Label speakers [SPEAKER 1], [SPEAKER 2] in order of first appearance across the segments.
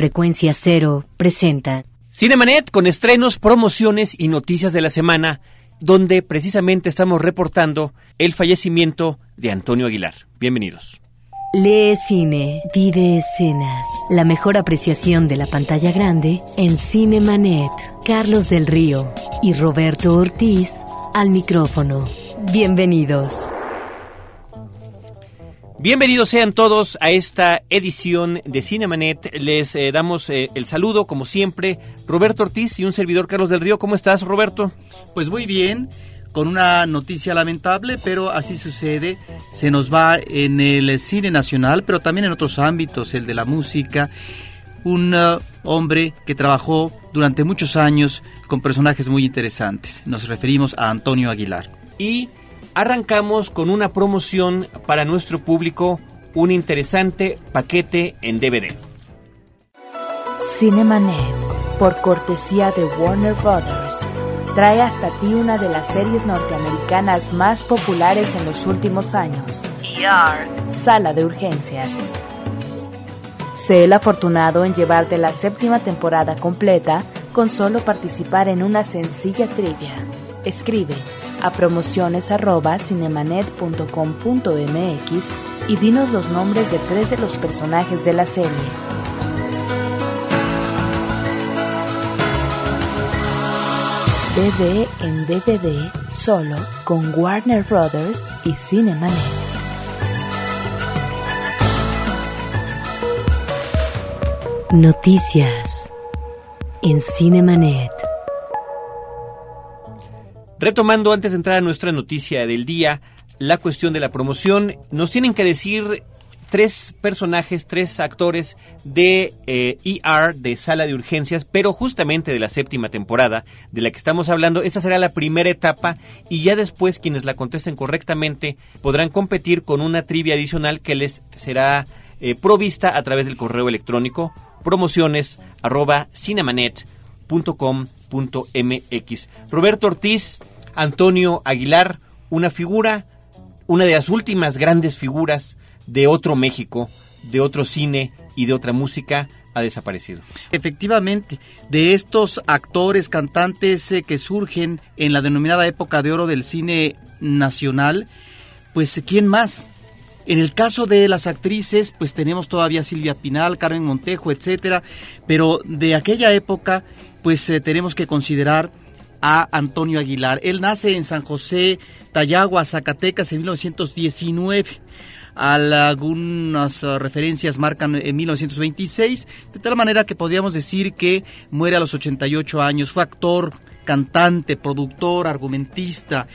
[SPEAKER 1] Frecuencia Cero presenta
[SPEAKER 2] Cinemanet con estrenos, promociones y noticias de la semana, donde precisamente estamos reportando el fallecimiento de Antonio Aguilar. Bienvenidos.
[SPEAKER 1] Lee cine, vive escenas. La mejor apreciación de la pantalla grande en Cinemanet. Carlos del Río y Roberto Ortiz al micrófono. Bienvenidos.
[SPEAKER 2] Bienvenidos sean todos a esta edición de Cinemanet. Les eh, damos eh, el saludo, como siempre, Roberto Ortiz y un servidor Carlos del Río. ¿Cómo estás, Roberto?
[SPEAKER 3] Pues muy bien, con una noticia lamentable, pero así sucede. Se nos va en el cine nacional, pero también en otros ámbitos, el de la música. Un uh, hombre que trabajó durante muchos años con personajes muy interesantes. Nos referimos a Antonio Aguilar.
[SPEAKER 2] Y arrancamos con una promoción para nuestro público, un interesante paquete en DVD.
[SPEAKER 4] Cinemanet, por cortesía de Warner Brothers, trae hasta ti una de las series norteamericanas más populares en los últimos años. ER, Sala de Urgencias. Sé el afortunado en llevarte la séptima temporada completa con solo participar en una sencilla trivia. Escribe a promociones@cinemanet.com.mx y dinos los nombres de tres de los personajes de la serie. DVD en DVD solo con Warner Brothers y Cinemanet.
[SPEAKER 1] Noticias en Cinemanet.
[SPEAKER 2] Retomando antes de entrar a nuestra noticia del día, la cuestión de la promoción, nos tienen que decir tres personajes, tres actores de eh, ER, de sala de urgencias, pero justamente de la séptima temporada de la que estamos hablando. Esta será la primera etapa y ya después quienes la contesten correctamente podrán competir con una trivia adicional que les será eh, provista a través del correo electrónico promociones arroba cinemanet.com.mx. Roberto Ortiz, Antonio Aguilar, una figura, una de las últimas grandes figuras de otro México, de otro cine y de otra música, ha desaparecido.
[SPEAKER 3] Efectivamente, de estos actores, cantantes eh, que surgen en la denominada época de oro del cine nacional, pues ¿quién más? En el caso de las actrices, pues tenemos todavía Silvia Pinal, Carmen Montejo, etcétera, pero de aquella época, pues eh, tenemos que considerar a Antonio Aguilar. Él nace en San José, Tayagua, Zacatecas, en 1919. Algunas uh, referencias marcan en 1926, de tal manera que podríamos decir que muere a los 88 años. Fue actor, cantante, productor, argumentista.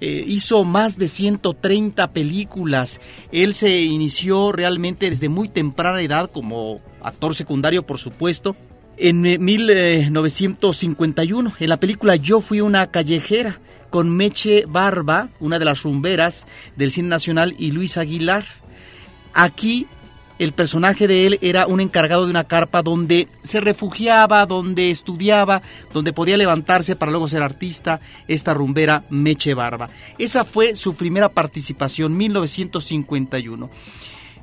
[SPEAKER 3] Eh, hizo más de 130 películas. Él se inició realmente desde muy temprana edad como actor secundario, por supuesto. En 1951, en la película Yo fui una callejera, con Meche Barba, una de las rumberas del cine nacional, y Luis Aguilar. Aquí el personaje de él era un encargado de una carpa donde se refugiaba, donde estudiaba, donde podía levantarse para luego ser artista, esta rumbera Meche Barba. Esa fue su primera participación, 1951.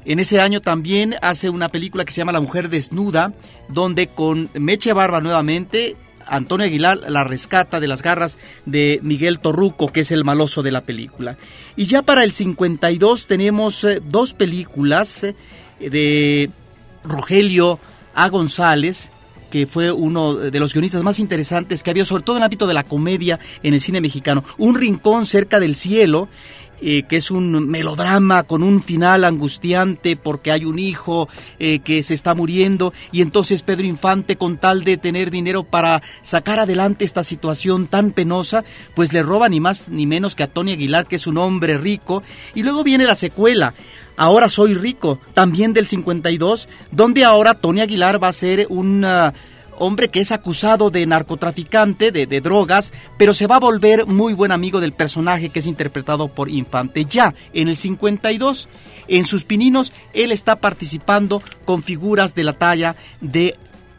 [SPEAKER 3] En ese año también hace una película que se llama La Mujer Desnuda, donde con Meche Barba nuevamente Antonio Aguilar la rescata de las garras de Miguel Torruco, que es el maloso de la película. Y ya para el 52 tenemos eh, dos películas eh, de Rogelio A. González, que fue uno de los guionistas más interesantes que había, sobre todo en el ámbito de la comedia en el cine mexicano. Un rincón cerca del cielo eh, que es un melodrama con un final angustiante porque hay un hijo eh, que se está muriendo y entonces Pedro Infante con tal de tener dinero para sacar adelante esta situación tan penosa, pues le roba ni más ni menos que a Tony Aguilar, que es un hombre rico, y luego viene la secuela. Ahora soy rico, también del 52, donde ahora Tony Aguilar va a ser un hombre que es acusado de narcotraficante, de, drogas, pero se va a volver muy buen amigo del personaje que es interpretado por Infante. Ya en el 52, en sus pininos, él está participando con figuras de la talla de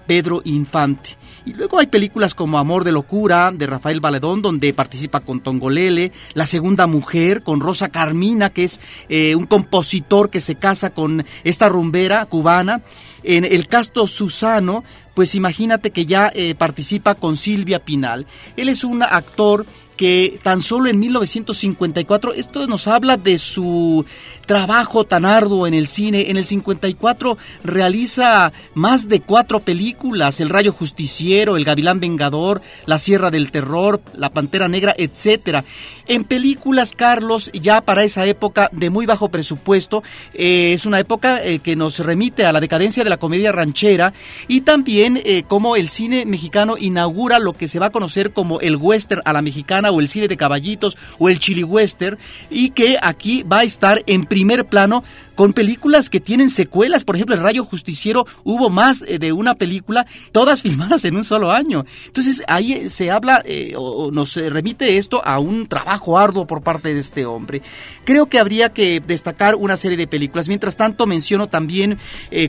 [SPEAKER 3] Pedro Infante. Y luego hay películas como Amor de Locura, de Rafael Valedón, donde participa con Tongolele, La Segunda Mujer, con Rosa Carmina, que es eh, un compositor que se casa con esta rumbera cubana. En el casto Susano, pues imagínate que ya eh, participa con Silvia Pinal. Él es un actor que tan solo en 1954, esto nos habla de su trabajo tan arduo en el cine. En el 54 realiza más de cuatro películas, El Rayo Justiciero, El Gavilán Vengador, La Sierra del Terror, La Pantera Negra, etcétera. En películas, Carlos, ya para esa época de muy bajo presupuesto, eh, es una época eh, que nos remite a la decadencia de la comedia ranchera y también eh, como el cine mexicano inaugura lo que se va a conocer como el western a la mexicana o el cine de caballitos o el chili western y que aquí va a estar en primer plano con películas que tienen secuelas. Por ejemplo, El Rayo Justiciero hubo más eh, de una película, todas filmadas en un solo año. Entonces ahí eh, se habla eh, o nos remite esto a un trabajo arduo por parte de este hombre. Creo que habría que destacar una serie de películas. Mientras tanto, menciono también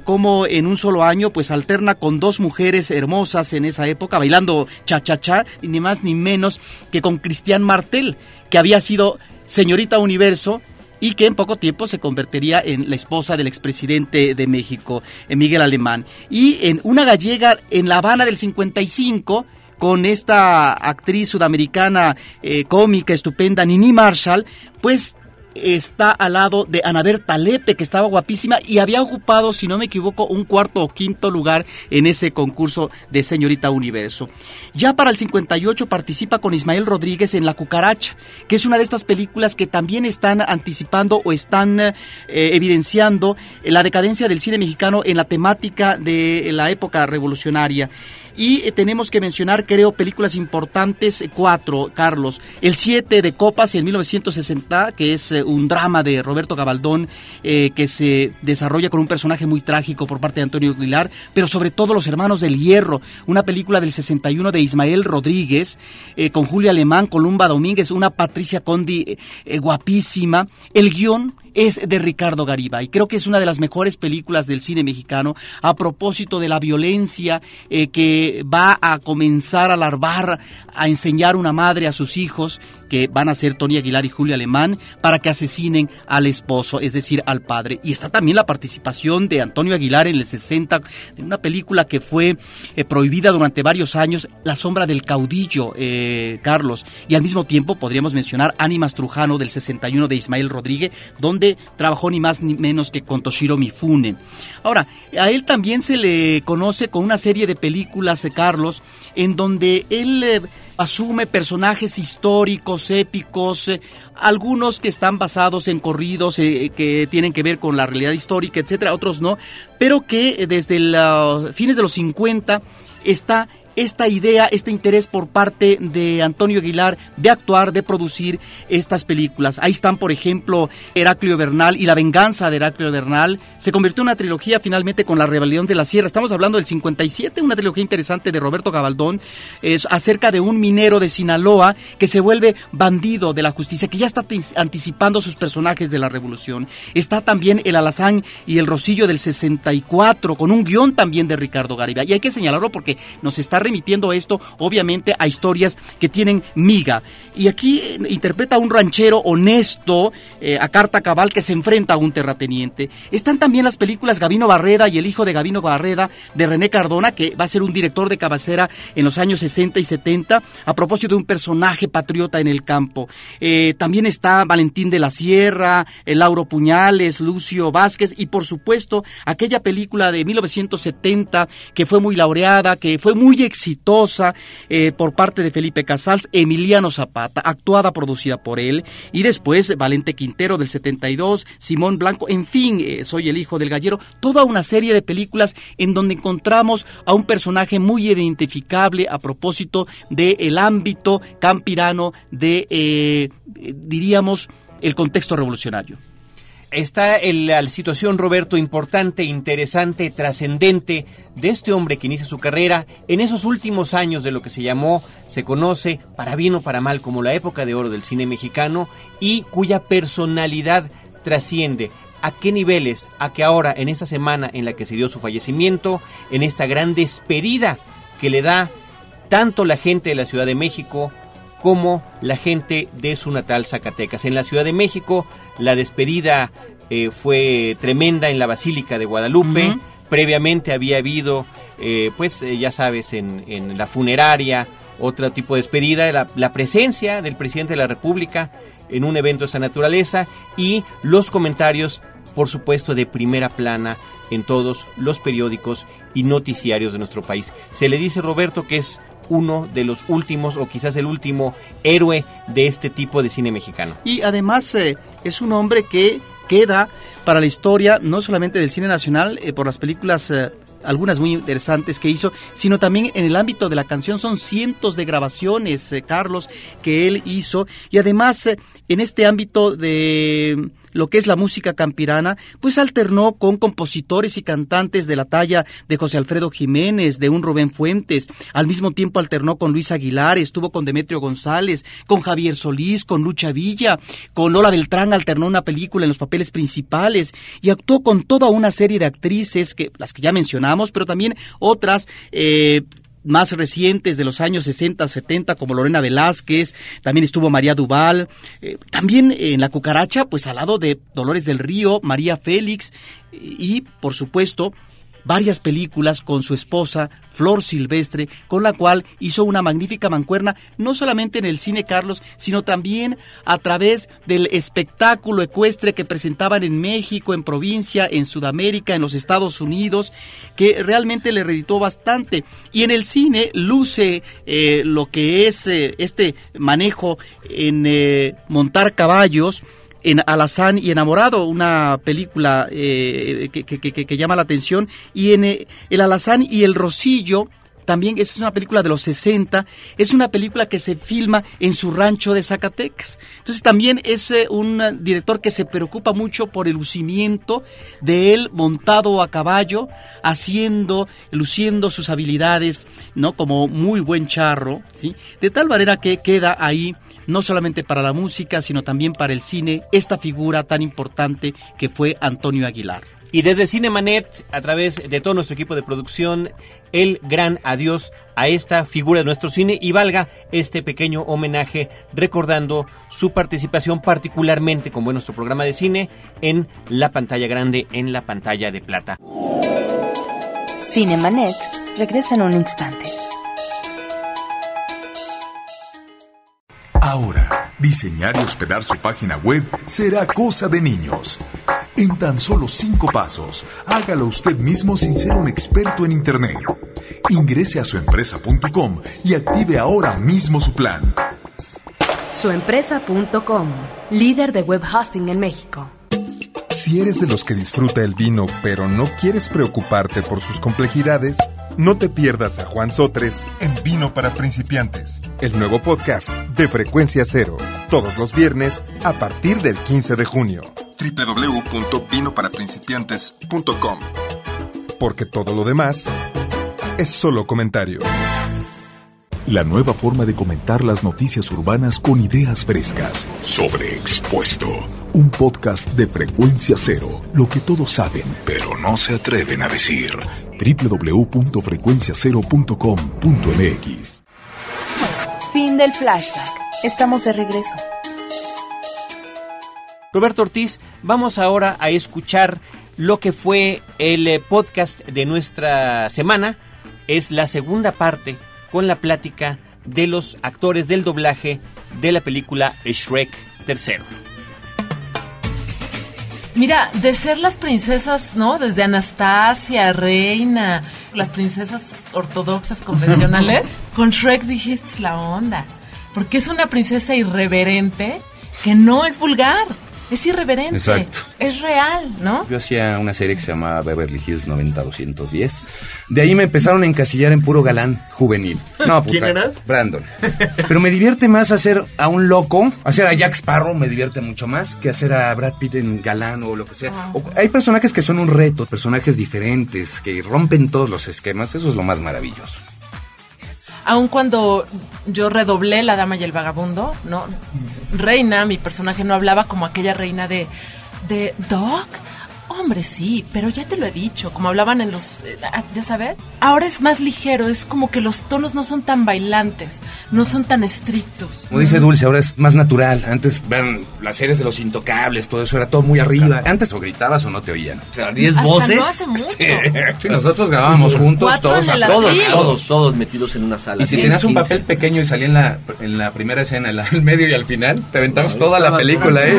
[SPEAKER 3] cómo en un solo año pues alterna con dos mujeres hermosas en esa época, bailando cha-cha-cha, ni más ni menos que con Cristian Martel, que había sido señorita universo y que en poco tiempo se convertiría en la esposa del expresidente de México, eh, Miguel Alemán. Y en una gallega en La Habana del 55, con esta actriz sudamericana eh, cómica estupenda, Nini Marshall, pues está al lado de Anabel Talepe, que estaba guapísima y había ocupado, si no me equivoco, un cuarto o quinto lugar en ese concurso de Señorita Universo. Ya para el 58 participa con Ismael Rodríguez en La Cucaracha, que es una de estas películas que también están anticipando o están eh, evidenciando la decadencia del cine mexicano en la temática de la época revolucionaria. Y eh, tenemos que mencionar, creo, películas importantes, eh, cuatro, Carlos. El 7 de Copas en 1960, que es eh, un drama de Roberto Gabaldón, que se desarrolla con un personaje muy trágico por parte de Antonio Aguilar, pero sobre todo Los Hermanos del Hierro, una película del 61 de Ismael Rodríguez, con Julia Alemán, Columba Domínguez, una Patricia Condi guapísima. El guion es de Ricardo Garibay. Creo que es una de las mejores películas del cine mexicano a propósito de la violencia eh, que va a comenzar a larvar, a enseñar una madre a sus hijos que van a ser Tony Aguilar y Julio Alemán para que asesinen al esposo, es decir, al padre. Y está también la participación de Antonio Aguilar en el 60, en una película que fue eh, prohibida durante varios años, La sombra del caudillo, eh, Carlos. Y al mismo tiempo podríamos mencionar Ánimas Trujano del 61 de Ismael Rodríguez, donde trabajó ni más ni menos que con Toshiro Mifune. Ahora, a él también se le conoce con una serie de películas, eh, Carlos, en donde él asume personajes históricos, épicos, eh, algunos que están basados en corridos eh, que tienen que ver con la realidad histórica, etcétera, otros no, pero que eh, desde los fines de los 50 está esta idea, este interés por parte de Antonio Aguilar de actuar, de producir estas películas. Ahí están, por ejemplo, Heraclio Bernal y La venganza de Heraclio Bernal. Se convirtió en una trilogía finalmente con La rebelión de la sierra. Estamos hablando del 57, una trilogía interesante de Roberto Gabaldón, es acerca de un minero de Sinaloa que se vuelve bandido de la justicia, que ya está anticipando sus personajes de la revolución. Está también El Alazán y El Rosillo del 64, con un guion también de Ricardo Garibay. Y hay que señalarlo porque nos está remitiendo esto, obviamente, a historias que tienen miga. Y aquí eh, interpreta a un ranchero honesto, eh, a carta cabal, que se enfrenta a un terrateniente. Están también las películas Gavino Barreda y el hijo de Gavino Barreda, de René Cardona, que va a ser un director de cabecera en los años 60 y 70, a propósito de un personaje patriota en el campo. Eh, también está Valentín de la Sierra, Lauro Puñales, Lucio Vázquez y, por supuesto, aquella película de 1970 que fue muy laureada, que fue muy exitosa eh, por parte de Felipe Casals, Emiliano Zapata, actuada, producida por él, y después Valente Quintero del 72, Simón Blanco, en fin, eh, Soy el hijo del gallero, toda una serie de películas en donde encontramos a un personaje muy identificable a propósito del ámbito campirano de, eh, diríamos, el contexto revolucionario
[SPEAKER 2] está la situación, Roberto, importante, interesante, trascendente de este hombre que inicia su carrera en esos últimos años de lo que se llamó, se conoce, para bien o para mal, como la época de oro del cine mexicano y cuya personalidad trasciende. ¿A qué niveles? A que ahora, en esta semana en la que se dio su fallecimiento, en esta gran despedida que le da tanto la gente de la Ciudad de México como la gente de su natal Zacatecas. En la Ciudad de México la despedida eh, fue tremenda en la Basílica de Guadalupe. Previamente había habido, eh, pues eh, ya sabes, en, en, la funeraria, otro tipo de despedida, la, la presencia del presidente de la República en un evento de esa naturaleza y los comentarios, por supuesto, de primera plana en todos los periódicos y noticiarios de nuestro país. Se le dice, Roberto, que es uno de los últimos o quizás el último héroe de este tipo de cine mexicano.
[SPEAKER 3] Y además eh, es un hombre que queda para la historia no solamente del cine nacional eh, por las películas eh, algunas muy interesantes que hizo, sino también en el ámbito de la canción. Son cientos de grabaciones, Carlos, que él hizo. Y además, en este ámbito de lo que es la música campirana, pues alternó con compositores y cantantes de la talla de José Alfredo Jiménez, de un Rubén Fuentes, al mismo tiempo alternó con Luis Aguilar, estuvo con Demetrio González, con Javier Solís, con Lucha Villa, con Lola Beltrán alternó una película en los papeles principales y actuó con toda una serie de actrices, que las que ya mencionamos, pero también otras eh, más recientes de los años 60, 70, como Lorena Velázquez, también estuvo María Duval, eh, también en La Cucaracha, pues al lado de Dolores del Río, María Félix y, por supuesto, varias películas con su esposa, Flor Silvestre, con la cual hizo una magnífica mancuerna, no solamente en el cine Carlos, sino también a través del espectáculo ecuestre que presentaban en México, en provincia, en Sudamérica, en los Estados Unidos, que realmente le reditó bastante. Y en el cine luce eh, lo que es eh, este manejo en eh, montar caballos, en Alazán y Enamorado, una película eh, que, llama la atención, y en eh, El Alazán y El Rosillo, también es una película de los 60, es una película que se filma en su rancho de Zacatecas. Entonces también es eh, un director que se preocupa mucho por el lucimiento de él montado a caballo, haciendo, luciendo sus habilidades, ¿no? Como muy buen charro, ¿sí? De tal manera que queda ahí no solamente para la música, sino también para el cine, esta figura tan importante que fue Antonio Aguilar.
[SPEAKER 2] Y desde Cinemanet, a través de todo nuestro equipo de producción, el gran adiós a esta figura de nuestro cine y valga este pequeño homenaje recordando su participación particularmente como en nuestro programa de cine en la pantalla grande, en la pantalla de plata.
[SPEAKER 4] Cinemanet regresa en un instante.
[SPEAKER 5] Ahora, diseñar y hospedar su página web será cosa de niños. En tan solo cinco pasos, hágalo usted mismo sin ser un experto en Internet. Ingrese a suempresa.com y active ahora mismo su plan.
[SPEAKER 4] Suempresa.com, líder de web hosting en México.
[SPEAKER 6] Si eres de los que disfruta el vino pero no quieres preocuparte por sus complejidades, no te pierdas a Juan Sotres en Vino para Principiantes, el nuevo podcast de Frecuencia Cero, todos los viernes a partir del 15 de junio. www.vinoparaprincipiantes.com Porque todo lo demás es solo comentario.
[SPEAKER 5] La nueva forma de comentar las noticias urbanas con ideas frescas. Sobreexpuesto. Un podcast de frecuencia cero. Lo que todos saben, pero no se atreven a decir. www.frecuenciacero.com.mx
[SPEAKER 4] Fin del flashback. Estamos de regreso.
[SPEAKER 2] Roberto Ortiz, vamos ahora a escuchar lo que fue el eh, podcast de nuestra semana. Es la segunda parte con la plática de los actores del doblaje de la película Shrek tercero.
[SPEAKER 7] Mira, de ser las princesas, ¿no? Desde Anastasia, Reina, las princesas ortodoxas convencionales, con Shrek dijiste la onda. Porque es una princesa irreverente que no es vulgar. Es irreverente.
[SPEAKER 8] Exacto.
[SPEAKER 7] Es real, ¿no?
[SPEAKER 8] Yo hacía una serie que se llamaba Beverly Hills 90210. De ahí me empezaron a encasillar en puro galán juvenil. No, puta,
[SPEAKER 2] ¿Quién eras?
[SPEAKER 8] Brandon. Pero me divierte más hacer a un loco, hacer a Jack Sparrow me divierte mucho más que hacer a Brad Pitt en galán o lo que sea. O- hay personajes que son un reto, personajes diferentes, que rompen todos los esquemas. Eso es lo más maravilloso.
[SPEAKER 7] Aun cuando yo redoblé La Dama y el Vagabundo, ¿no? Reina, mi personaje no hablaba como aquella reina de, de Doc. Hombre, sí, pero ya te lo he dicho, como hablaban en los, eh, ah, ya sabes, ahora es más ligero, es como que los tonos no son tan bailantes, no son tan estrictos.
[SPEAKER 8] Como dice Dulce, ahora es más natural. Antes, vean, las series de los intocables, todo eso era todo muy arriba. Antes o gritabas o no te oían.
[SPEAKER 9] O sea, 10
[SPEAKER 7] Hasta
[SPEAKER 9] voces.
[SPEAKER 7] no hace mucho.
[SPEAKER 8] Sí, nosotros grabábamos juntos,
[SPEAKER 7] Cuatro
[SPEAKER 8] todos
[SPEAKER 7] en
[SPEAKER 8] a
[SPEAKER 7] el
[SPEAKER 9] Todos, todos, todos metidos en una sala.
[SPEAKER 8] Y si
[SPEAKER 9] 10,
[SPEAKER 8] tenías un
[SPEAKER 9] 15.
[SPEAKER 8] papel pequeño y salía en la, en la primera escena, en al medio y al final, te aventabas toda la película, ¿eh?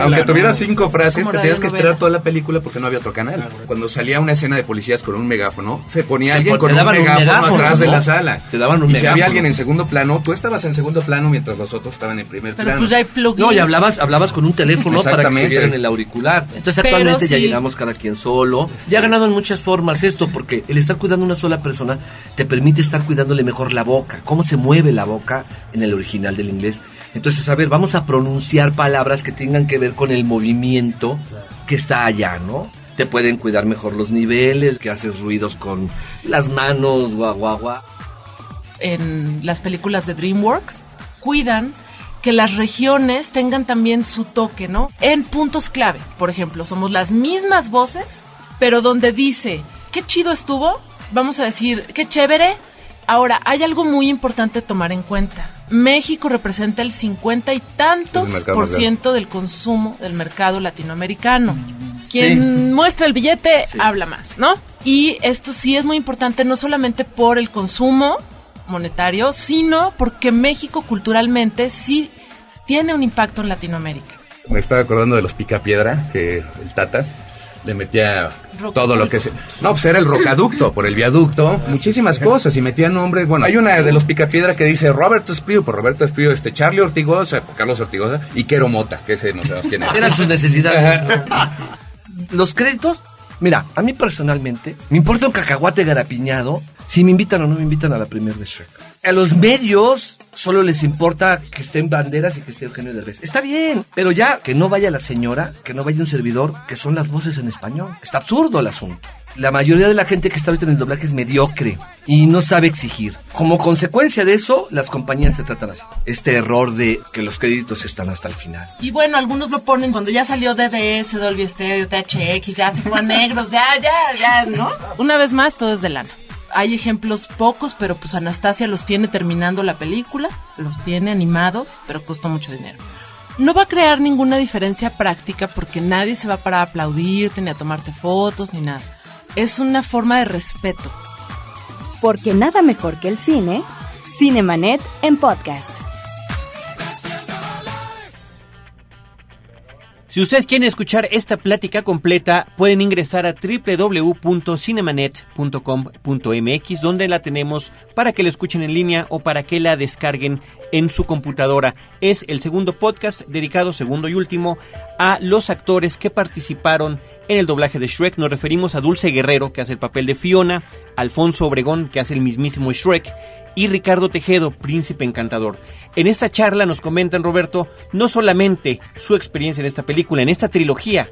[SPEAKER 8] Aunque tuvieras cinco frases, te tenías que esperar toda la película porque no había otro canal. Cuando salía una escena de policías con un megáfono, se ponía
[SPEAKER 9] Te
[SPEAKER 8] alguien con un
[SPEAKER 9] daban un
[SPEAKER 8] megáfono,
[SPEAKER 9] megáfono,
[SPEAKER 8] atrás de
[SPEAKER 9] ¿no?
[SPEAKER 8] la sala.
[SPEAKER 9] Te daban un
[SPEAKER 8] y si había
[SPEAKER 9] megáfono.
[SPEAKER 8] alguien en segundo plano, tú estabas en segundo plano mientras los otros estaban en primer
[SPEAKER 7] Pero
[SPEAKER 8] plano.
[SPEAKER 7] pues ya hay plugins.
[SPEAKER 9] No, y hablabas, hablabas con un teléfono para que se en el auricular. Entonces actualmente ya
[SPEAKER 7] sí.
[SPEAKER 9] llegamos cada quien solo. Ya ha ganado en muchas formas esto, porque el estar cuidando a una sola persona te permite estar cuidándole mejor la boca, cómo se mueve la boca en el original del inglés. Entonces, a ver, vamos a pronunciar palabras que tengan que ver con el movimiento que está allá, ¿no? Te pueden cuidar mejor los niveles, que haces ruidos con las manos, guau, guau, guau.
[SPEAKER 7] en las películas de DreamWorks cuidan que las regiones tengan también su toque, ¿no? En puntos clave, por ejemplo, somos las mismas voces, pero donde dice, qué chido estuvo, vamos a decir, qué chévere. Ahora, hay algo muy importante a tomar en cuenta. México representa el 50 y tantos por ciento del consumo del mercado latinoamericano. Quien muestra el billete habla más, ¿no? Y esto sí es muy importante no solamente por el consumo monetario, sino porque México culturalmente sí tiene un impacto en Latinoamérica.
[SPEAKER 8] Me estaba acordando de los picapiedra, que el Tata le metía todo lo que se... No, pues era el rocaducto, por el viaducto, muchísimas cosas, y metía nombres... Bueno, hay una de los picapiedra que dice Roberto Esprío, por Roberto Esprío, este, Charlie Ortigosa, Carlos Ortigosa, y Quero Mota, que ese no sabemos quién era.
[SPEAKER 9] Eran sus necesidades. Los créditos, mira, a mí personalmente, me importa un cacahuate garapiñado si me invitan o no me invitan a la premier de Shrek. A los medios solo les importa que estén banderas y que esté Eugenio Derbez. Está bien, pero ya que no vaya la señora, que no vaya un servidor, que son las voces en español. Está absurdo el asunto. La mayoría de la gente que está ahorita en el doblaje es mediocre y no sabe exigir. Como consecuencia de eso, las compañías se tratan así. Este error de que los créditos están hasta el final.
[SPEAKER 7] Y bueno, algunos lo ponen cuando ya salió DBS, Dolby Stereo, THX, ya se fue a negros, ya, ya, ya, ¿no? Una vez más, todo es de lana. Hay ejemplos pocos, pero pues Anastasia los tiene terminando la película, los tiene animados, pero costó mucho dinero. No va a crear ninguna diferencia práctica porque nadie se va para aplaudirte, ni a tomarte fotos, ni nada. Es una forma de respeto.
[SPEAKER 4] Porque nada mejor que el cine, Cinemanet en podcast.
[SPEAKER 2] Si ustedes quieren escuchar esta plática completa, pueden ingresar a www.cinemanet.com.mx, donde la tenemos para que la escuchen en línea o para que la descarguen en su computadora. Es el segundo podcast dedicado, segundo y último, a los actores que participaron en el doblaje de Shrek. Nos referimos a Dulce Guerrero, que hace el papel de Fiona, Alfonso Obregón, que hace el mismísimo Shrek, y Ricardo Tejedo, príncipe encantador. En esta charla nos comentan, Roberto, no solamente su experiencia en esta película, en esta trilogía,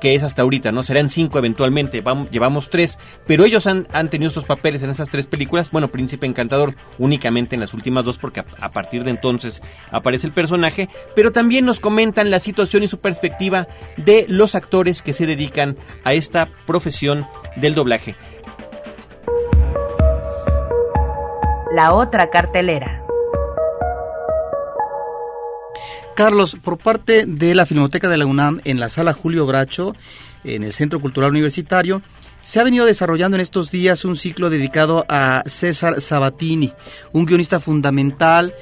[SPEAKER 2] que es hasta ahorita, ¿no? Serán cinco eventualmente, vamos, llevamos tres, pero ellos han, han tenido estos papeles en esas tres películas, bueno, Príncipe Encantador únicamente en las últimas dos, porque a, a partir de entonces aparece el personaje, pero también nos comentan la situación y su perspectiva de los actores que se dedican a esta profesión del doblaje.
[SPEAKER 4] La otra cartelera.
[SPEAKER 3] Carlos, por parte de la Filmoteca de la UNAM en la sala Julio Bracho, en el Centro Cultural Universitario, se ha venido desarrollando en estos días un ciclo dedicado a César Sabatini, un guionista fundamental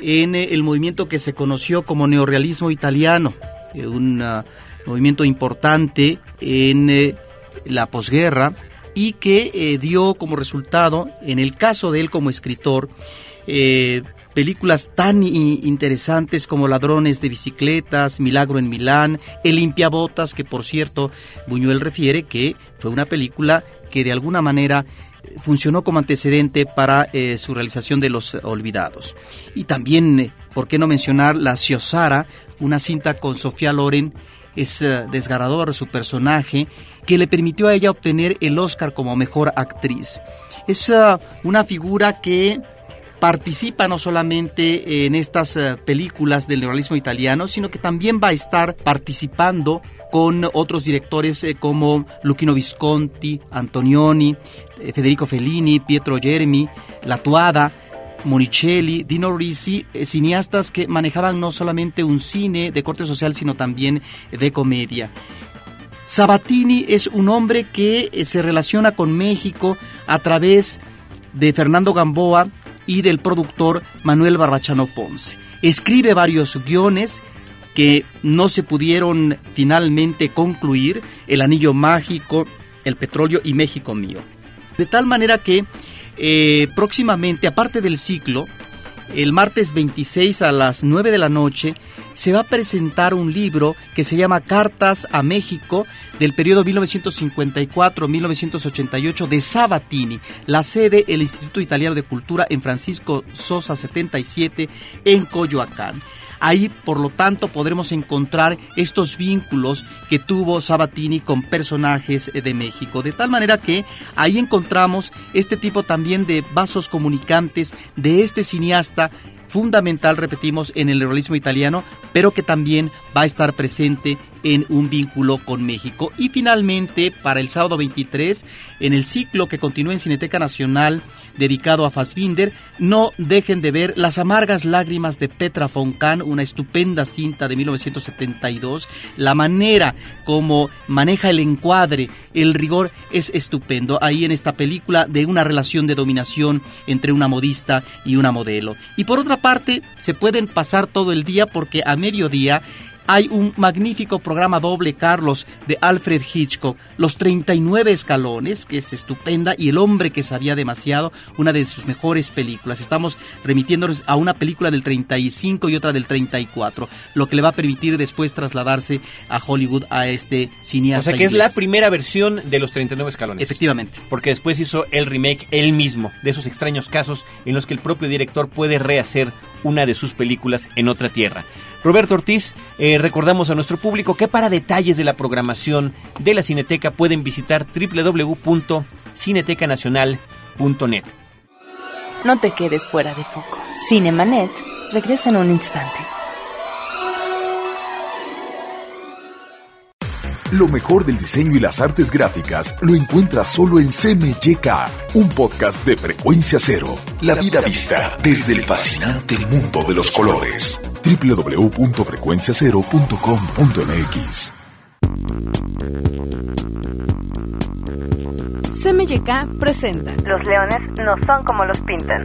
[SPEAKER 3] en eh, el movimiento que se conoció como neorrealismo italiano, eh, un ah, movimiento importante en eh, la posguerra y que eh, dio como resultado, en el caso de él como escritor, eh, películas tan interesantes como Ladrones de bicicletas, Milagro en Milán, El limpiabotas, que por cierto Buñuel refiere que fue una película que de alguna manera eh, funcionó como antecedente para su realización de Los Olvidados. Y también, ¿por qué no mencionar La Ciosara, una cinta con Sofía Loren? Es eh, desgarrador su personaje que le permitió a ella obtener el Oscar como mejor actriz. Es ah, una figura que participa no solamente en estas eh, películas del neuralismo italiano, sino que también va a estar participando con otros directores eh, como Luchino Visconti, Antonioni, eh, Federico Fellini, Pietro Germi, La Tuada, Monicelli, Dino Risi, cineastas que manejaban no solamente un cine de corte social, sino también de comedia. Sabatini es un hombre que se relaciona con México a través de Fernando Gamboa y del productor Manuel Barbachano Ponce. Escribe varios guiones que no se pudieron finalmente concluir, El Anillo Mágico, El Petróleo y México Mío. De tal manera que eh, próximamente, aparte del ciclo, el martes 26 a las 9 de la noche, se va a presentar un libro que se llama Cartas a México del periodo 1954-1988 de Sabatini, la sede el Instituto Italiano de Cultura en Francisco Sosa 77 en Coyoacán. Ahí, por lo tanto, podremos encontrar estos vínculos que tuvo Sabatini con personajes de México. De tal manera que ahí encontramos este tipo también de vasos comunicantes de este cineasta fundamental, repetimos, en el realismo italiano, pero que también va a estar presente en un vínculo con México. Y finalmente, para el sábado 23, en el ciclo que continúa en Cineteca Nacional dedicado a Fassbinder, no dejen de ver Las amargas lágrimas de Petra von una estupenda cinta de 1972. La manera como maneja el encuadre, el rigor es estupendo. Ahí en esta película de una relación de dominación entre una modista y una modelo. Y por otra parte, se pueden pasar todo el día porque a mediodía hay un magnífico programa doble, Carlos, de Alfred Hitchcock, Los 39 escalones, que es estupenda, y El hombre que sabía demasiado, una de sus mejores películas. Estamos remitiéndonos a una película del 35 y otra del 34, lo que le va a permitir después trasladarse a Hollywood a este cineasta.
[SPEAKER 2] O sea que es la primera versión de Los 39 escalones.
[SPEAKER 3] Efectivamente.
[SPEAKER 2] Porque después hizo el remake él mismo, de esos extraños casos en los que el propio director puede rehacer una de sus películas en otra tierra. Roberto Ortiz, eh, recordamos a nuestro público que para detalles de la programación de la Cineteca pueden visitar www.cinetecanacional.net.
[SPEAKER 4] No te quedes fuera de foco. Cinemanet regresa en un instante.
[SPEAKER 5] Lo mejor del diseño y las artes gráficas lo encuentras solo en CMYK, un podcast de frecuencia cero. La vida vista desde el fascinante mundo de los colores. www.frecuenciacero.com.mx
[SPEAKER 10] CMYK presenta
[SPEAKER 11] Los leones no son como los pintan.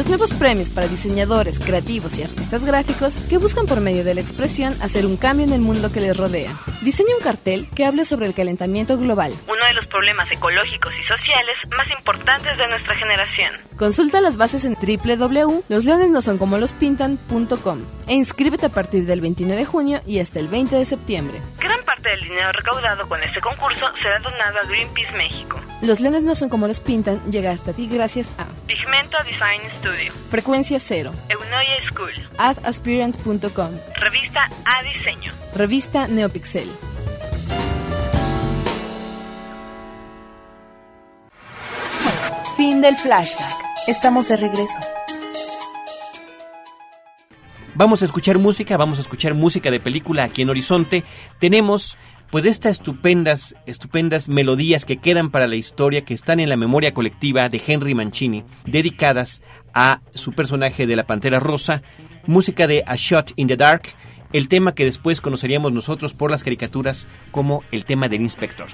[SPEAKER 10] Los nuevos premios para diseñadores, creativos y artistas gráficos que buscan por medio de la expresión hacer un cambio en el mundo que les rodea. Diseña un cartel que hable sobre el calentamiento global.
[SPEAKER 11] Uno de los problemas ecológicos y sociales más importantes de nuestra generación.
[SPEAKER 10] Consulta las bases en www.losleonesnosoncomolospintan.com e inscríbete a partir del 29 de junio y hasta el 20 de septiembre.
[SPEAKER 11] Gran parte del dinero recaudado con este concurso será donado a Greenpeace México.
[SPEAKER 10] Los leones no son como los pintan llega hasta ti gracias a
[SPEAKER 11] Pigmento Design Studio,
[SPEAKER 10] Frecuencia Cero,
[SPEAKER 11] Eunoia School,
[SPEAKER 10] adaspirant.com,
[SPEAKER 11] Revista A Diseño,
[SPEAKER 10] Revista Neopixel.
[SPEAKER 4] Fin del flashback. Estamos de regreso.
[SPEAKER 2] Vamos a escuchar música, vamos a escuchar música de película aquí en Horizonte. Tenemos pues estas estupendas, estupendas melodías que quedan para la historia, que están en la memoria colectiva de Henry Mancini, dedicadas a su personaje de la Pantera Rosa, música de A Shot in the Dark, el tema que después conoceríamos nosotros por las caricaturas como el tema del inspector.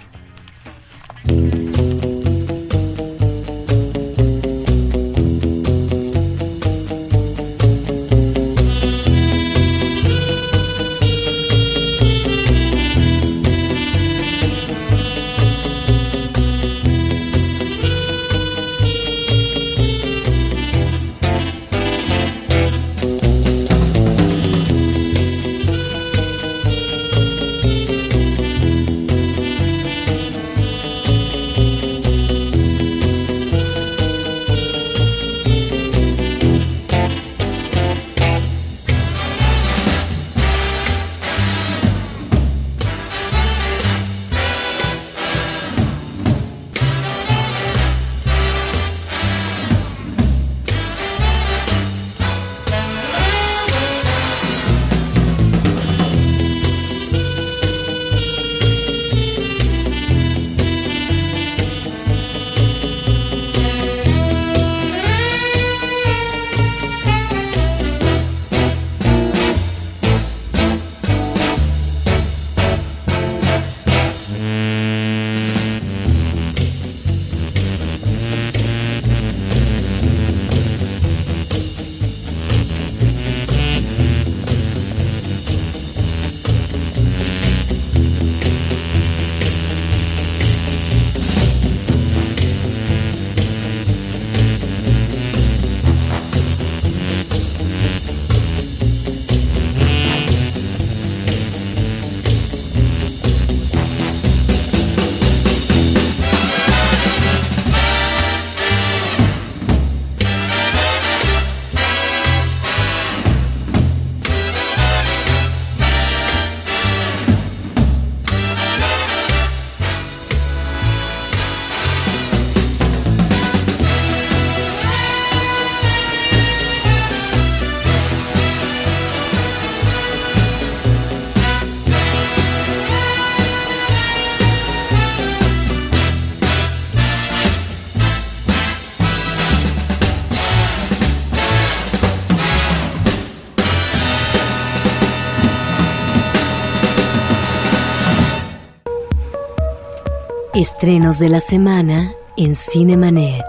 [SPEAKER 1] Estrenos de la semana en Cinemanet.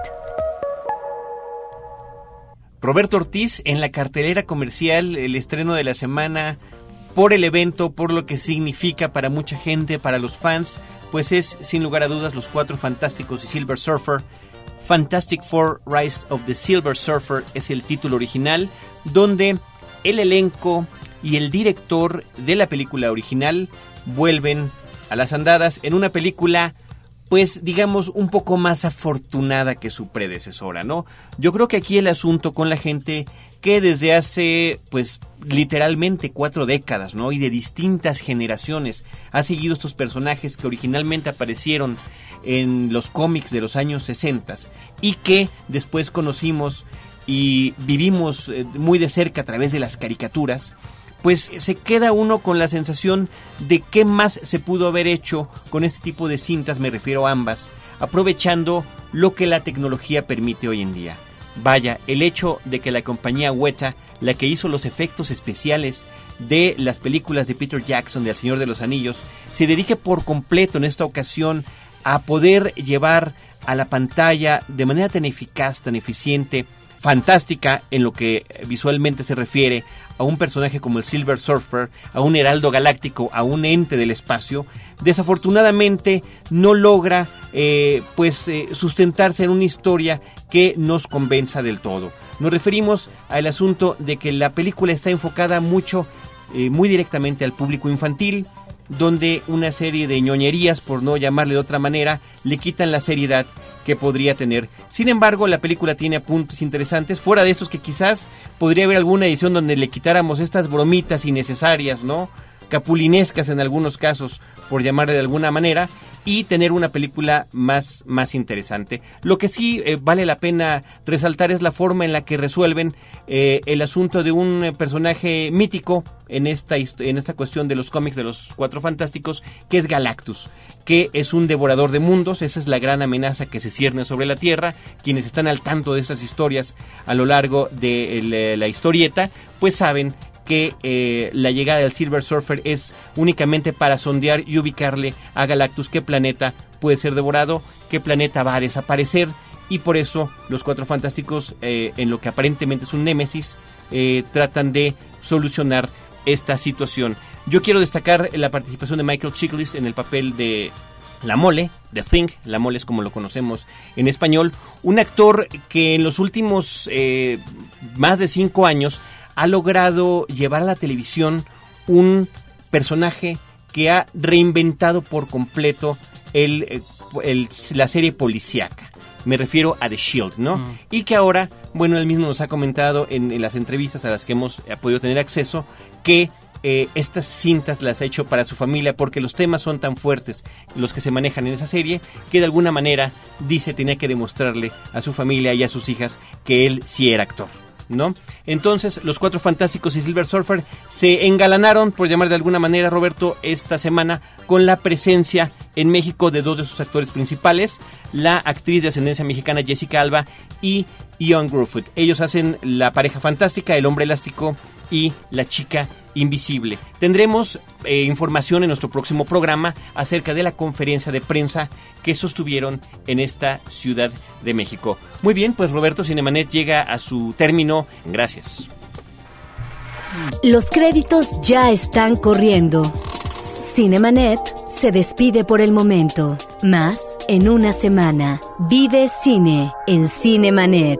[SPEAKER 2] Roberto Ortiz en la cartelera comercial, el estreno de la semana por el evento, por lo que significa para mucha gente, para los fans, pues es sin lugar a dudas Los Cuatro Fantásticos y Silver Surfer. Fantastic Four Rise of the Silver Surfer es el título original, donde el elenco y el director de la película original vuelven a las andadas en una película pues digamos un poco más afortunada que su predecesora, ¿no? Yo creo que aquí el asunto con la gente que desde hace pues literalmente cuatro décadas, ¿no? Y de distintas generaciones ha seguido estos personajes que originalmente aparecieron en los cómics de los años 60 y que después conocimos y vivimos eh, muy de cerca a través de las caricaturas, pues se queda uno con la sensación de qué más se pudo haber hecho con este tipo de cintas, me refiero a ambas, aprovechando lo que la tecnología permite hoy en día. Vaya, el hecho de que la compañía Weta, la que hizo los efectos especiales de las películas de Peter Jackson de El Señor de los Anillos, se dedique por completo en esta ocasión a poder llevar a la pantalla de manera tan eficaz, tan eficiente, fantástica en lo que visualmente se refiere a un personaje como el Silver Surfer, a un heraldo galáctico, a un ente del espacio, desafortunadamente no logra eh, pues eh, sustentarse en una historia que nos convenza del todo. Nos referimos al asunto de que la película está enfocada mucho, eh, muy directamente al público infantil, donde una serie de ñoñerías, por no llamarle de otra manera, le quitan la seriedad que podría tener. Sin embargo, la película tiene puntos interesantes, fuera de estos que quizás podría haber alguna edición donde le quitáramos estas bromitas innecesarias, ¿no? Capulinescas en algunos casos, por llamarle de alguna manera, y tener una película más, más interesante. Lo que sí eh, vale la pena resaltar es la forma en la que resuelven eh, el asunto de un personaje mítico en esta, en esta cuestión de los cómics de los Cuatro Fantásticos, que es Galactus, que es un devorador de mundos, esa es la gran amenaza que se cierne sobre la Tierra. Quienes están al tanto de esas historias a lo largo de la historieta, pues saben que eh, la llegada del Silver Surfer es únicamente para sondear y ubicarle a Galactus qué planeta puede ser devorado, qué planeta va a desaparecer. Y por eso los Cuatro Fantásticos, eh, en lo que aparentemente es un némesis, eh, tratan de solucionar esta situación. Yo quiero destacar la participación de Michael Chiklis en el papel de la Mole, The Thing, La Mole es como lo conocemos en español, un actor que en los últimos más de cinco años ha logrado llevar a la televisión un personaje que ha reinventado por completo el, eh, la serie policíaca. Me refiero a The Shield, ¿no? Mm. Y que ahora, bueno, él mismo nos ha comentado en, las entrevistas a las que hemos eh, podido tener acceso que eh, estas cintas las ha hecho para su familia porque los temas son tan fuertes los que se manejan en esa serie que de alguna manera dice tenía que demostrarle a su familia y a sus hijas que él sí era actor. ¿No? Entonces, los Cuatro Fantásticos y Silver Surfer se engalanaron, por llamar de alguna manera, Roberto, esta semana con la presencia en México de dos de sus actores principales, la actriz de ascendencia mexicana Jessica Alba y Ian Grufford. Ellos hacen la pareja fantástica, el hombre elástico y la chica invisible. Tendremos eh, información en nuestro próximo programa acerca de la conferencia de prensa que sostuvieron en esta Ciudad de México. Muy bien, pues Roberto Cinemanet llega a su término. Gracias.
[SPEAKER 1] Los créditos ya están corriendo. Cinemanet se despide por el momento. Más en una semana. Vive cine en Cinemanet.